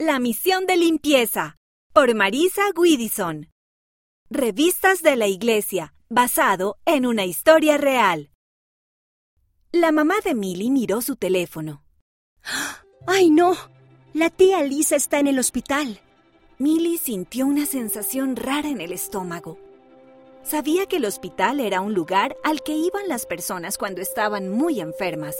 La misión de limpieza por Marisa Guidison. Revistas de la Iglesia, basado en una historia real. La mamá de Millie miró su teléfono. ¡Ay, no! La tía Lisa está en el hospital. Millie sintió una sensación rara en el estómago. Sabía que el hospital era un lugar al que iban las personas cuando estaban muy enfermas,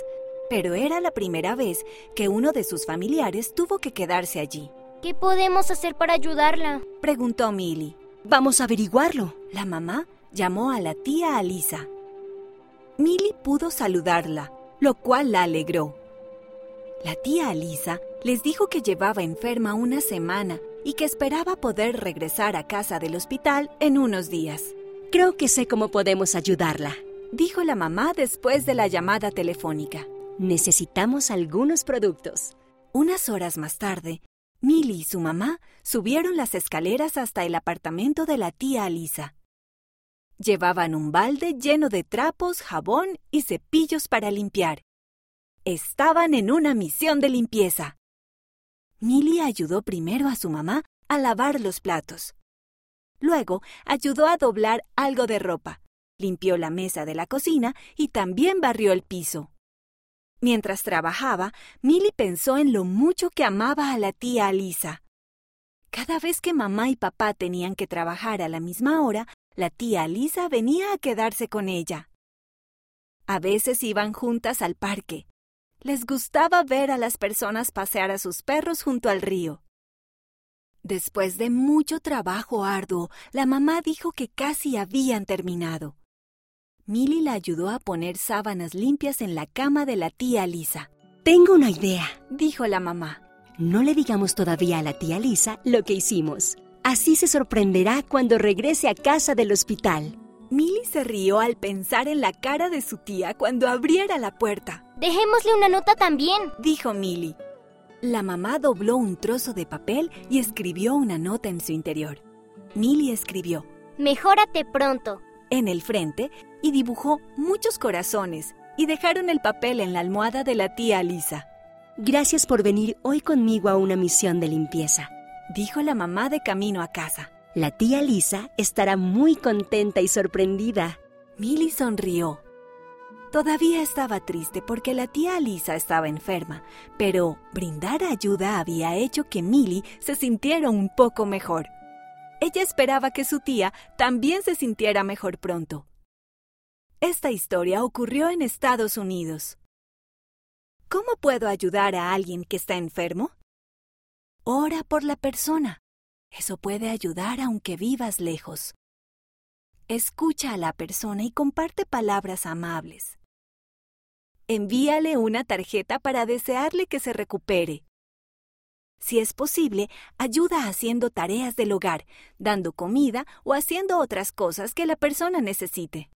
pero era la primera vez que uno de sus familiares tuvo que quedarse allí. ¿Qué podemos hacer para ayudarla? Preguntó Millie. Vamos a averiguarlo. La mamá llamó a la tía Alisa. Millie pudo saludarla, lo cual la alegró. La tía Alisa les dijo que llevaba enferma una semana y que esperaba poder regresar a casa del hospital en unos días. Creo que sé cómo podemos ayudarla, dijo la mamá después de la llamada telefónica. Necesitamos algunos productos. Unas horas más tarde, Millie y su mamá subieron las escaleras hasta el apartamento de la tía Alisa. Llevaban un balde lleno de trapos, jabón y cepillos para limpiar. Estaban en una misión de limpieza. Millie ayudó primero a su mamá a lavar los platos. Luego ayudó a doblar algo de ropa, limpió la mesa de la cocina y también barrió el piso. Mientras trabajaba, Millie pensó en lo mucho que amaba a la tía Alisa. Cada vez que mamá y papá tenían que trabajar a la misma hora, la tía Alisa venía a quedarse con ella. A veces iban juntas al parque. Les gustaba ver a las personas pasear a sus perros junto al río. Después de mucho trabajo arduo, la mamá dijo que casi habían terminado. Millie la ayudó a poner sábanas limpias en la cama de la tía Lisa. Tengo una idea, dijo la mamá. No le digamos todavía a la tía Lisa lo que hicimos. Así se sorprenderá cuando regrese a casa del hospital. Millie se rió al pensar en la cara de su tía cuando abriera la puerta. Dejémosle una nota también, dijo Millie. La mamá dobló un trozo de papel y escribió una nota en su interior. Millie escribió: Mejórate pronto. En el frente y dibujó muchos corazones y dejaron el papel en la almohada de la tía Lisa. Gracias por venir hoy conmigo a una misión de limpieza, dijo la mamá de camino a casa. La tía Lisa estará muy contenta y sorprendida. Millie sonrió. Todavía estaba triste porque la tía Lisa estaba enferma, pero brindar ayuda había hecho que Millie se sintiera un poco mejor. Ella esperaba que su tía también se sintiera mejor pronto. Esta historia ocurrió en Estados Unidos. ¿Cómo puedo ayudar a alguien que está enfermo? Ora por la persona. Eso puede ayudar aunque vivas lejos. Escucha a la persona y comparte palabras amables. Envíale una tarjeta para desearle que se recupere. Si es posible, ayuda haciendo tareas del hogar, dando comida o haciendo otras cosas que la persona necesite.